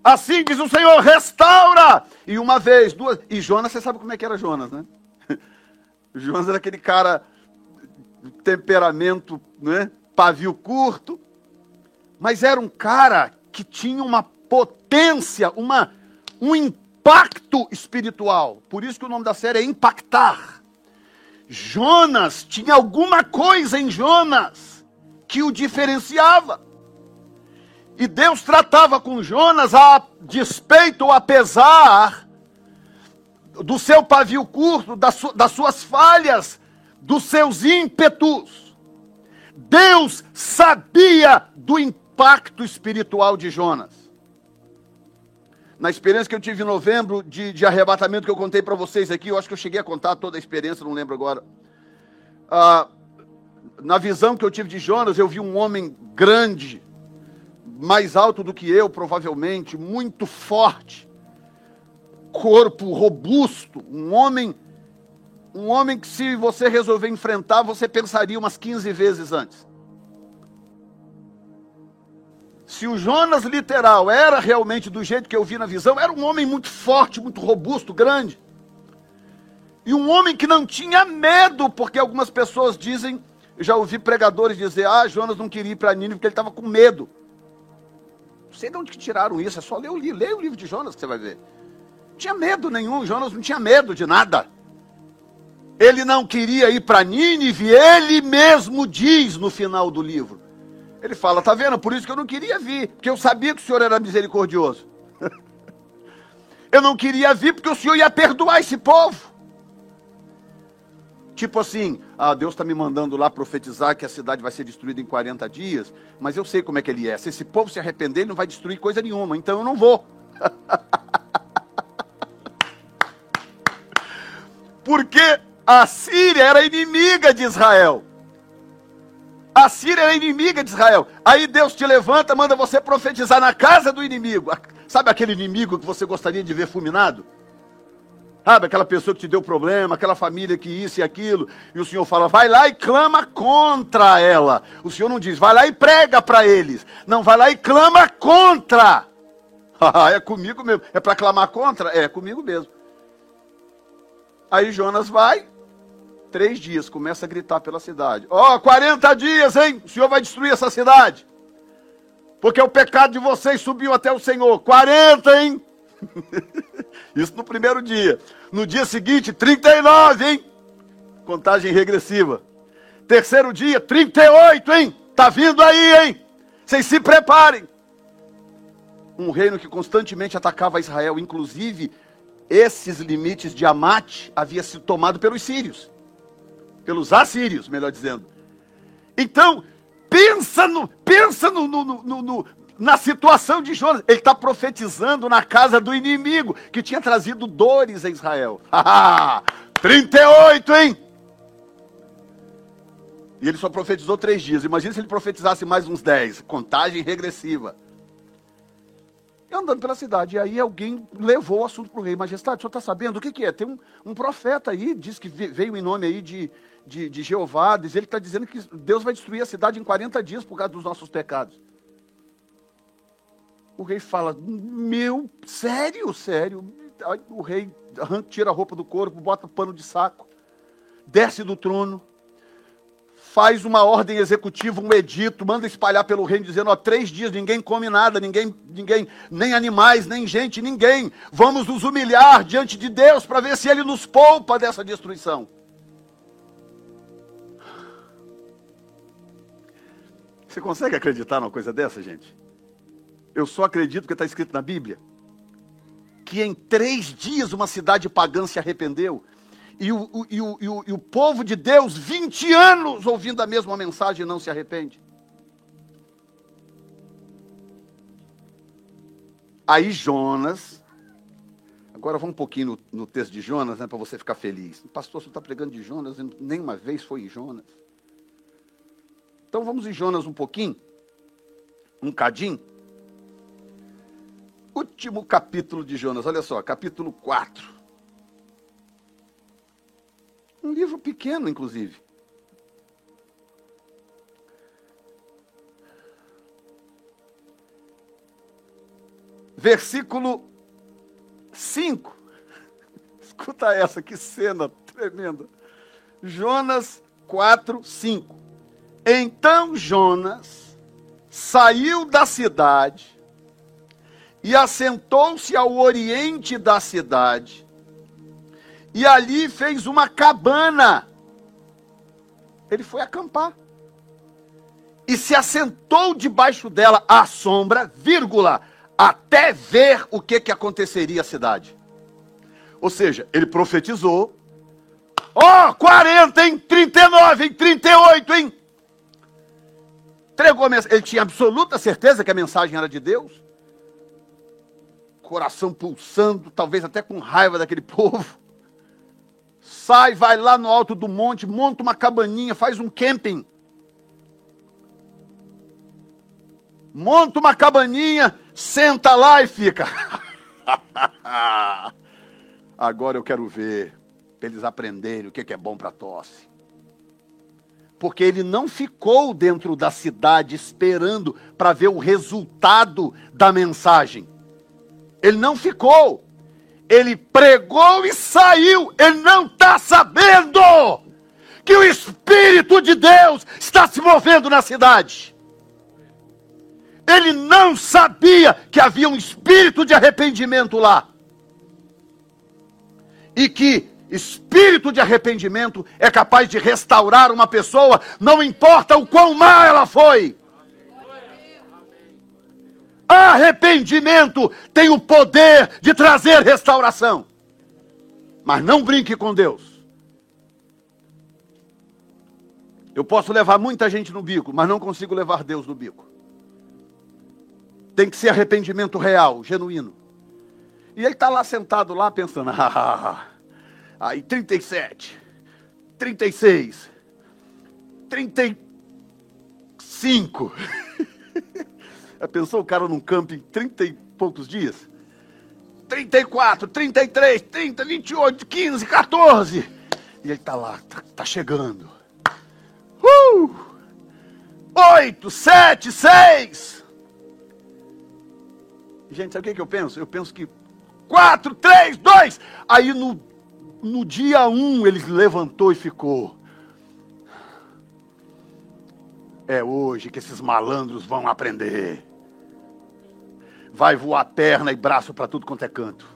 Assim diz o Senhor: restaura. E uma vez, duas. E Jonas, você sabe como é que era Jonas, né? Jonas era aquele cara, temperamento, né? Pavio curto. Mas era um cara que tinha uma potência, uma, um impacto impacto espiritual. Por isso que o nome da série é Impactar. Jonas tinha alguma coisa em Jonas que o diferenciava. E Deus tratava com Jonas a despeito ou apesar do seu pavio curto, das, su das suas falhas, dos seus ímpetos. Deus sabia do impacto espiritual de Jonas na experiência que eu tive em novembro de, de arrebatamento que eu contei para vocês aqui, eu acho que eu cheguei a contar toda a experiência, não lembro agora. Ah, na visão que eu tive de Jonas, eu vi um homem grande, mais alto do que eu, provavelmente, muito forte, corpo robusto, um homem, um homem que se você resolver enfrentar, você pensaria umas 15 vezes antes. Se o Jonas literal era realmente do jeito que eu vi na visão, era um homem muito forte, muito robusto, grande. E um homem que não tinha medo, porque algumas pessoas dizem, eu já ouvi pregadores dizer, ah, Jonas não queria ir para Nínive porque ele estava com medo. Não sei de onde que tiraram isso, é só ler o livro, leia o livro de Jonas que você vai ver. Não tinha medo nenhum, Jonas não tinha medo de nada. Ele não queria ir para Nínive, ele mesmo diz no final do livro. Ele fala, tá vendo? Por isso que eu não queria vir, porque eu sabia que o Senhor era misericordioso. eu não queria vir porque o Senhor ia perdoar esse povo. Tipo assim, ah, Deus está me mandando lá profetizar que a cidade vai ser destruída em 40 dias, mas eu sei como é que ele é. Se esse povo se arrepender, ele não vai destruir coisa nenhuma, então eu não vou. Porque a Síria era inimiga de Israel. A Síria era inimiga de Israel. Aí Deus te levanta, manda você profetizar na casa do inimigo. Sabe aquele inimigo que você gostaria de ver fulminado? Sabe, aquela pessoa que te deu problema, aquela família que isso e aquilo, e o Senhor fala, vai lá e clama contra ela. O Senhor não diz, vai lá e prega para eles. Não, vai lá e clama contra. é comigo mesmo. É para clamar contra? É, é comigo mesmo. Aí Jonas vai, três dias, começa a gritar pela cidade. Ó, oh, 40 dias, hein? O senhor vai destruir essa cidade. Porque o pecado de vocês subiu até o Senhor. 40, hein? Isso no primeiro dia. No dia seguinte, 39, hein? Contagem regressiva. Terceiro dia, 38, hein? Tá vindo aí, hein? Vocês se preparem. Um reino que constantemente atacava Israel, inclusive esses limites de Amate havia sido tomado pelos sírios. Pelos assírios, melhor dizendo. Então, pensa no, pensa no, no, no, no na situação de Jonas. Ele está profetizando na casa do inimigo que tinha trazido dores a Israel. 38, hein? E ele só profetizou três dias. Imagina se ele profetizasse mais uns dez. Contagem regressiva. Andando pela cidade. E aí alguém levou o assunto para o rei. Majestade, o senhor está sabendo o que, que é? Tem um, um, profeta aí, diz que veio em nome aí de, de, de Jeová. Diz, ele está dizendo que Deus vai destruir a cidade em 40 dias por causa dos nossos pecados. O rei fala, meu, sério, sério. O rei tira a roupa do corpo, bota pano de saco, desce do trono faz uma ordem executiva, um edito, manda espalhar pelo reino, dizendo: ó, três dias ninguém come nada, ninguém, ninguém, nem animais, nem gente, ninguém. Vamos nos humilhar diante de Deus para ver se Ele nos poupa dessa destruição. Você consegue acreditar numa coisa dessa, gente? Eu só acredito que está escrito na Bíblia que em três dias uma cidade pagã se arrependeu e o, o, e, o, e, o, e o povo de Deus, 20 anos ouvindo a mesma mensagem, não se arrepende. Aí Jonas, agora vamos um pouquinho no, no texto de Jonas, né, para você ficar feliz. Pastor, você está pregando de Jonas, nenhuma vez foi em Jonas. Então vamos em Jonas um pouquinho, um cadinho. Último capítulo de Jonas, olha só, capítulo 4. Um livro pequeno, inclusive. Versículo 5. Escuta essa, que cena tremenda. Jonas 4, 5. Então Jonas saiu da cidade e assentou-se ao oriente da cidade e ali fez uma cabana. Ele foi acampar. E se assentou debaixo dela à sombra, vírgula, até ver o que, que aconteceria à cidade. Ou seja, ele profetizou. Ó, oh, 40, hein? 39, hein? 38, hein? Entregou. Ele tinha absoluta certeza que a mensagem era de Deus. Coração pulsando, talvez até com raiva daquele povo sai, vai lá no alto do monte, monta uma cabaninha, faz um camping. Monta uma cabaninha, senta lá e fica. Agora eu quero ver, eles aprenderem o que é bom para tosse. Porque ele não ficou dentro da cidade esperando para ver o resultado da mensagem. Ele não ficou. Ele pregou e saiu. Ele não está sabendo que o Espírito de Deus está se movendo na cidade. Ele não sabia que havia um espírito de arrependimento lá. E que espírito de arrependimento é capaz de restaurar uma pessoa, não importa o quão má ela foi. Arrependimento tem o poder de trazer restauração. Mas não brinque com Deus. Eu posso levar muita gente no bico, mas não consigo levar Deus no bico. Tem que ser arrependimento real, genuíno. E ele está lá sentado lá pensando, ah, aí 37, 36, 35. Já pensou o cara num camping 30 e poucos dias? 34, 33, 30, 28, 15, 14. E ele está lá, está tá chegando. Uh! 8, 7, 6. Gente, sabe o que, que eu penso? Eu penso que 4, 3, 2. Aí no, no dia 1 ele levantou e ficou. É hoje que esses malandros vão aprender. vai voar perna e braço para tudo quanto é canto.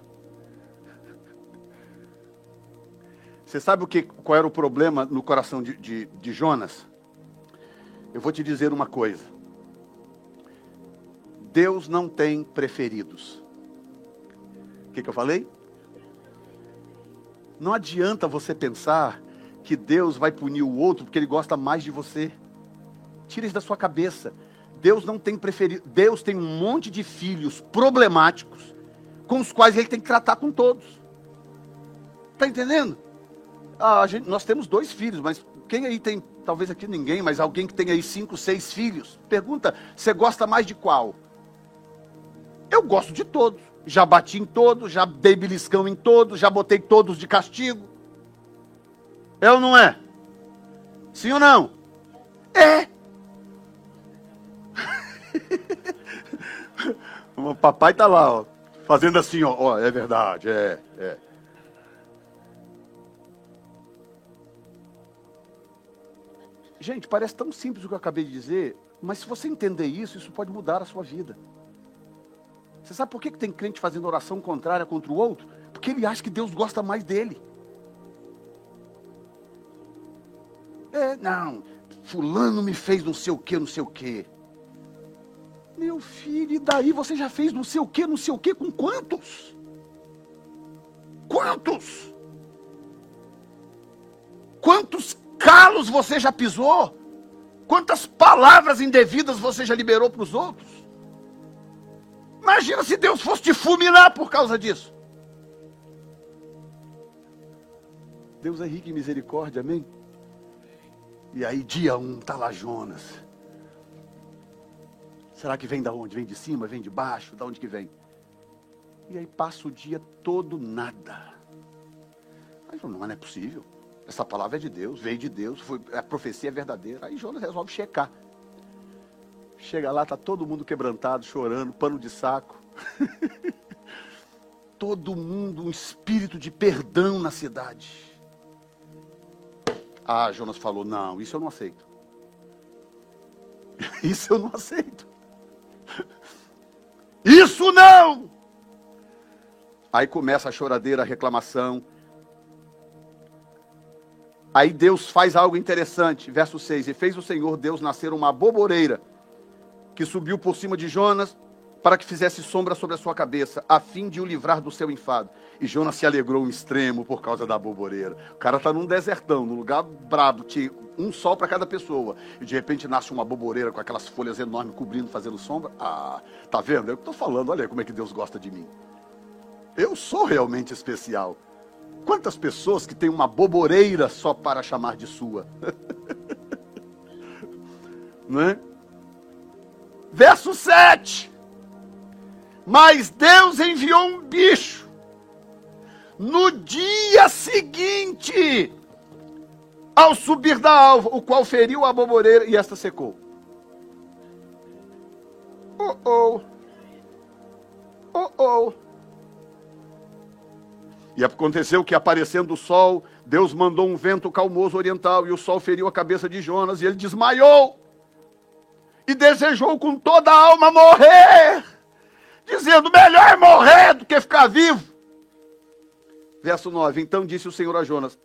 Você sabe o que, qual era o problema no coração de, de, de Jonas? Eu vou te dizer uma coisa. Deus não tem preferidos. O que, que eu falei? Não adianta você pensar que Deus vai punir o outro porque ele gosta mais de você. Tira isso da sua cabeça. Deus não tem preferido. Deus tem um monte de filhos problemáticos com os quais ele tem que tratar com todos. Está entendendo? Ah, gente, nós temos dois filhos, mas quem aí tem, talvez aqui ninguém, mas alguém que tem aí cinco, seis filhos? Pergunta, você gosta mais de qual? Eu gosto de todos. Já bati em todos, já dei beliscão em todos, já botei todos de castigo. É ou não é? Sim ou não? É. o papai tá lá, ó, fazendo assim, ó, ó, é verdade, é, é. Gente, parece tão simples o que eu acabei de dizer, mas se você entender isso, isso pode mudar a sua vida. Você sabe por que, tem crente fazendo oração contrária contra o outro? Porque ele acha que Deus gosta mais dele. É, não, fulano me fez não sei o que, não sei o que. Meu filho, e daí você já fez não sei o que, não sei o que com quantos? Quantos? Quantos calos você já pisou? Quantas palavras indevidas você já liberou para os outros? Imagina se Deus fosse te fulminar por causa disso. Deus é rico em misericórdia, amém? E aí, dia um, está lá Jonas. Será que vem da onde? Vem de cima, vem de baixo? Da onde que vem? E aí passa o dia todo nada. Mas não, não é possível. Essa palavra é de Deus, veio de Deus, foi, a profecia é verdadeira. Aí Jonas resolve checar. Chega lá, tá todo mundo quebrantado, chorando, pano de saco. todo mundo um espírito de perdão na cidade. Ah, Jonas falou: "Não, isso eu não aceito. isso eu não aceito. Isso não! Aí começa a choradeira, a reclamação. Aí Deus faz algo interessante, verso 6: E fez o Senhor Deus nascer uma boboreira que subiu por cima de Jonas para que fizesse sombra sobre a sua cabeça, a fim de o livrar do seu enfado. E Jonas se alegrou um extremo por causa da boboreira. O cara está num desertão, num lugar brabo, um sol para cada pessoa. E de repente nasce uma boboreira com aquelas folhas enormes cobrindo, fazendo sombra. Ah, tá vendo? É que estou falando. Olha como é que Deus gosta de mim. Eu sou realmente especial. Quantas pessoas que têm uma boboreira só para chamar de sua? Não é? Verso 7. Mas Deus enviou um bicho no dia seguinte ao subir da alva, o qual feriu a boboreira e esta secou. Oh, oh. Oh, oh. E aconteceu que, aparecendo o sol, Deus mandou um vento calmoso oriental, e o sol feriu a cabeça de Jonas, e ele desmaiou, e desejou com toda a alma morrer, dizendo: melhor morrer do que ficar vivo. Verso 9: Então disse o Senhor a Jonas: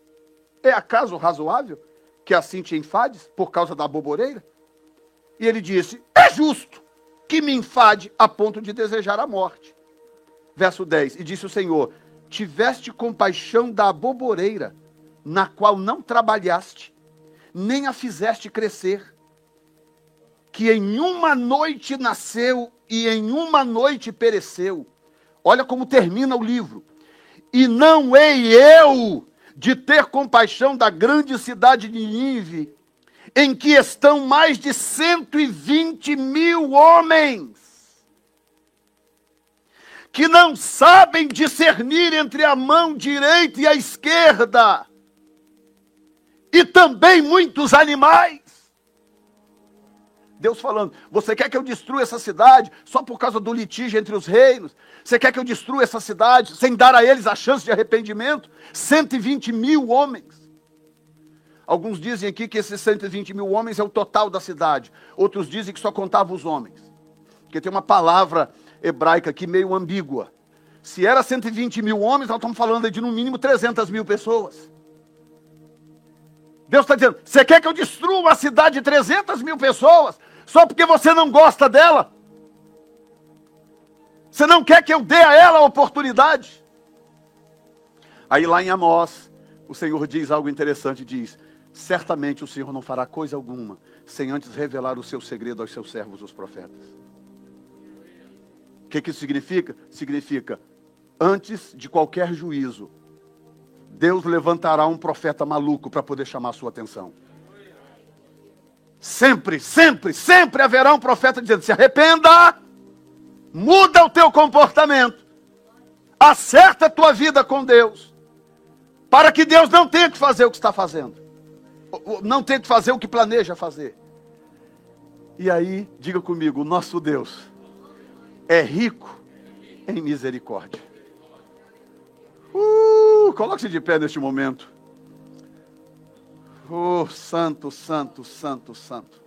é acaso razoável que assim te enfades por causa da boboreira? E ele disse: É justo que me enfade a ponto de desejar a morte. Verso 10: E disse o Senhor: Tiveste compaixão da boboreira, na qual não trabalhaste, nem a fizeste crescer, que em uma noite nasceu e em uma noite pereceu. Olha como termina o livro. E não hei eu de ter compaixão da grande cidade de Nínive, em que estão mais de 120 mil homens, que não sabem discernir entre a mão direita e a esquerda, e também muitos animais. Deus falando: Você quer que eu destrua essa cidade só por causa do litígio entre os reinos? Você quer que eu destrua essa cidade sem dar a eles a chance de arrependimento? 120 mil homens. Alguns dizem aqui que esses 120 mil homens é o total da cidade. Outros dizem que só contava os homens. Porque tem uma palavra hebraica aqui meio ambígua. Se era 120 mil homens, nós estamos falando de no mínimo 300 mil pessoas. Deus está dizendo: você quer que eu destrua uma cidade de 300 mil pessoas só porque você não gosta dela? Você não quer que eu dê a ela a oportunidade? Aí lá em Amós, o Senhor diz algo interessante: diz, certamente o Senhor não fará coisa alguma sem antes revelar o seu segredo aos seus servos, os profetas. O que, que isso significa? Significa, antes de qualquer juízo, Deus levantará um profeta maluco para poder chamar a sua atenção. Sempre, sempre, sempre haverá um profeta dizendo: se arrependa, muda o teu comportamento, acerta a tua vida com Deus, para que Deus não tenha que fazer o que está fazendo, não tenha que fazer o que planeja fazer. E aí, diga comigo: o nosso Deus é rico em misericórdia. Uh, Coloque-se de pé neste momento. Oh, santo, santo, santo, santo.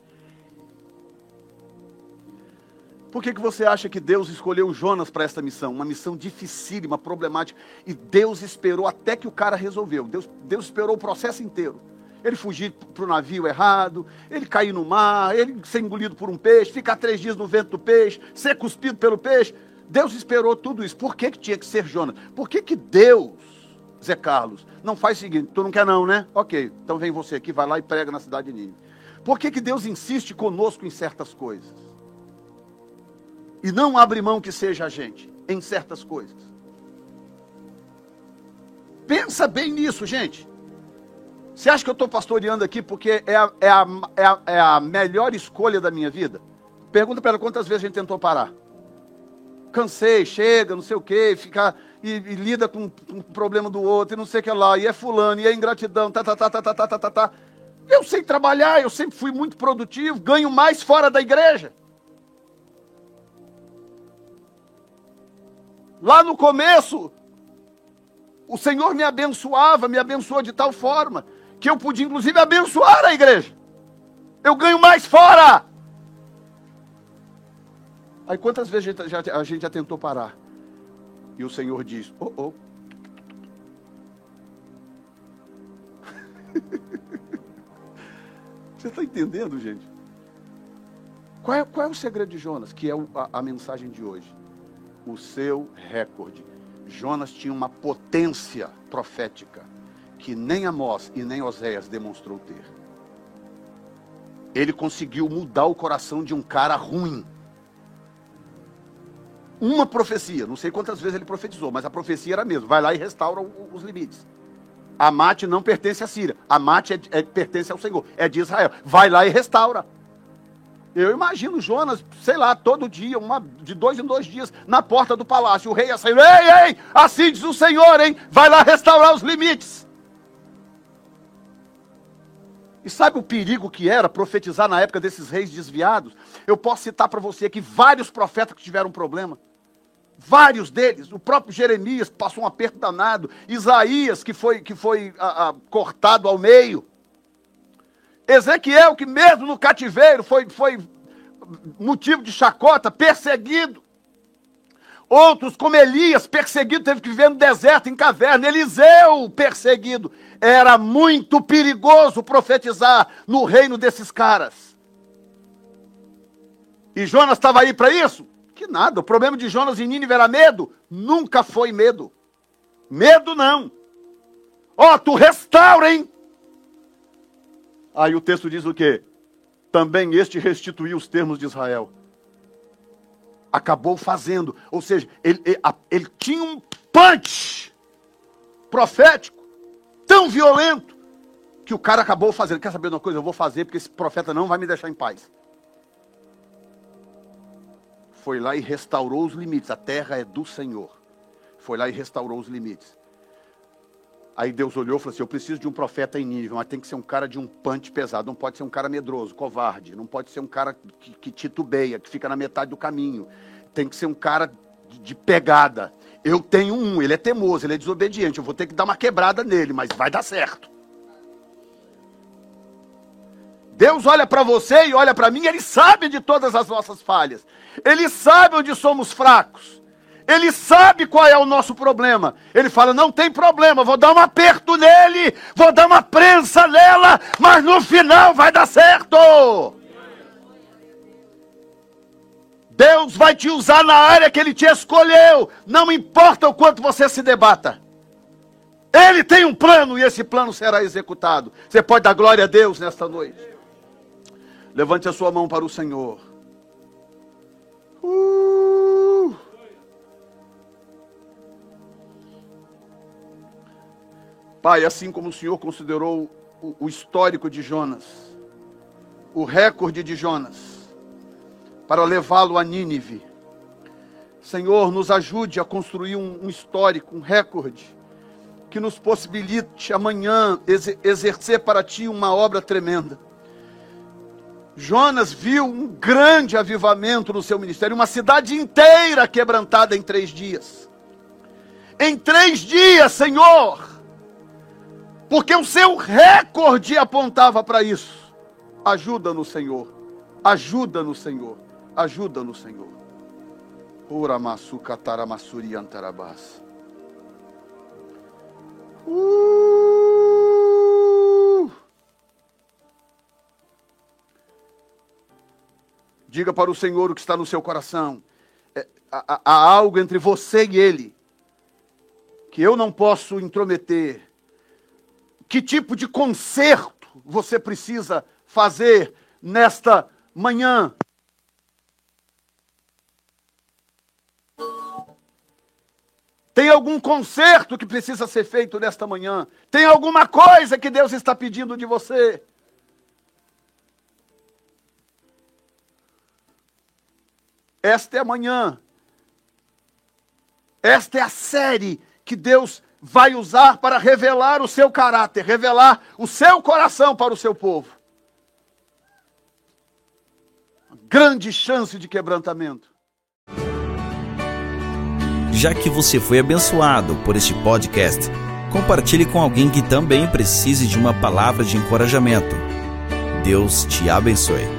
Por que, que você acha que Deus escolheu Jonas para esta missão? Uma missão dificílima, problemática. E Deus esperou até que o cara resolveu. Deus, Deus esperou o processo inteiro. Ele fugir para o navio errado, ele cair no mar, ele ser engolido por um peixe, ficar três dias no vento do peixe, ser cuspido pelo peixe. Deus esperou tudo isso. Por que, que tinha que ser Jonas? Por que, que Deus, Zé Carlos, não faz o seguinte: tu não quer não, né? Ok, então vem você aqui, vai lá e prega na cidade de Nínive. Por que, que Deus insiste conosco em certas coisas? E não abre mão que seja a gente em certas coisas. Pensa bem nisso, gente. Você acha que eu estou pastoreando aqui porque é a, é, a, é, a, é a melhor escolha da minha vida? Pergunta para ela quantas vezes a gente tentou parar cansei, chega, não sei o quê, ficar e, e, lida com, com o problema do outro, e não sei o que lá, e é fulano, e é ingratidão, tá, tá, tá, tá, tá, tá, tá, tá, tá. Eu sei trabalhar, eu sempre fui muito produtivo, ganho mais fora da igreja. Lá no começo, o Senhor me abençoava, me abençoou de tal forma que eu podia inclusive abençoar a igreja. Eu ganho mais fora. Aí quantas vezes a gente já, a gente já tentou parar? E o Senhor diz: Oh, oh. Você está entendendo, gente? Qual é, qual é, o segredo de Jonas? Que é a, a mensagem de hoje. O seu recorde. Jonas tinha uma potência profética que nem Amós e nem Oséias demonstrou ter. Ele conseguiu mudar o coração de um cara ruim uma profecia, não sei quantas vezes ele profetizou, mas a profecia era mesmo: vai lá e restaura os limites. A mate não pertence à Síria, a mate é, é, pertence ao Senhor, é de Israel. Vai lá e restaura. Eu imagino Jonas, sei lá, todo dia, uma, de dois em dois dias, na porta do palácio. O rei ia sair, ei, ei, assim diz o Senhor, hein? Vai lá restaurar os limites. E sabe o perigo que era profetizar na época desses reis desviados? Eu posso citar para você aqui vários profetas que tiveram problema. Vários deles, o próprio Jeremias passou um aperto danado, Isaías que foi, que foi a, a, cortado ao meio, Ezequiel que mesmo no cativeiro foi, foi motivo de chacota, perseguido. Outros, como Elias, perseguido, teve que viver no deserto, em caverna. Eliseu, perseguido. Era muito perigoso profetizar no reino desses caras. E Jonas estava aí para isso? Que nada. O problema de Jonas e Nínive era medo? Nunca foi medo. Medo não. Ó, oh, tu restaura, hein? Aí o texto diz o quê? Também este restituiu os termos de Israel acabou fazendo. Ou seja, ele, ele, ele tinha um punch profético tão violento que o cara acabou fazendo. Quer saber de uma coisa? Eu vou fazer porque esse profeta não vai me deixar em paz. Foi lá e restaurou os limites. A terra é do Senhor. Foi lá e restaurou os limites. Aí Deus olhou e falou assim: Eu preciso de um profeta em nível, mas tem que ser um cara de um punch pesado. Não pode ser um cara medroso, covarde. Não pode ser um cara que, que titubeia, que fica na metade do caminho. Tem que ser um cara de, de pegada. Eu tenho um, ele é teimoso, ele é desobediente. Eu vou ter que dar uma quebrada nele, mas vai dar certo. Deus olha para você e olha para mim, ele sabe de todas as nossas falhas. Ele sabe onde somos fracos. Ele sabe qual é o nosso problema. Ele fala: não tem problema, vou dar um aperto nele, vou dar uma prensa nela, mas no final vai dar certo. Deus vai te usar na área que Ele te escolheu, não importa o quanto você se debata. Ele tem um plano e esse plano será executado. Você pode dar glória a Deus nesta noite. Levante a sua mão para o Senhor. Uh. Pai, assim como o Senhor considerou o, histórico de Jonas, o recorde de Jonas, para levá-lo a Nínive, Senhor, nos ajude a construir um, um histórico, um recorde, que nos possibilite amanhã exercer para Ti uma obra tremenda. Jonas viu um grande avivamento no seu ministério, uma cidade inteira quebrantada em três dias. Em três dias, Senhor, porque o seu recorde apontava para isso. Ajuda no Senhor, ajuda no Senhor, ajuda no Senhor. Uramasu kataramassuri antarabas. Uh! Diga para o Senhor o que está no seu coração. É, há, há algo entre você e Ele que eu não posso intrometer que tipo de conserto você precisa fazer nesta manhã. Tem algum conserto que precisa ser feito nesta manhã? Tem alguma coisa que Deus está pedindo de você? Esta é a manhã. Esta é a série que Deus vai usar para revelar o seu caráter, revelar o seu coração para o seu povo. Grande chance de quebrantamento. Já que você foi abençoado por este podcast, compartilhe com alguém que também precise de uma palavra de encorajamento. Deus te abençoe.